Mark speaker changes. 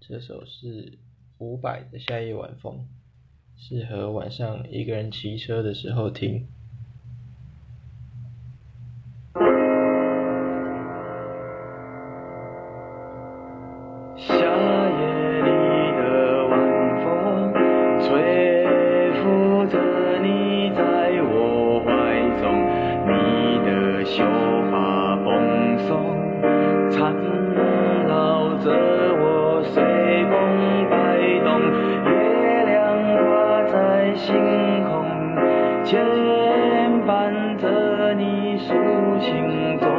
Speaker 1: 这首是伍佰的夏夜晚风适合晚上一个人骑车的时候听。
Speaker 2: 夏夜里的晚风吹拂着你在我怀中你的秀发星空，牵绊着你抒情。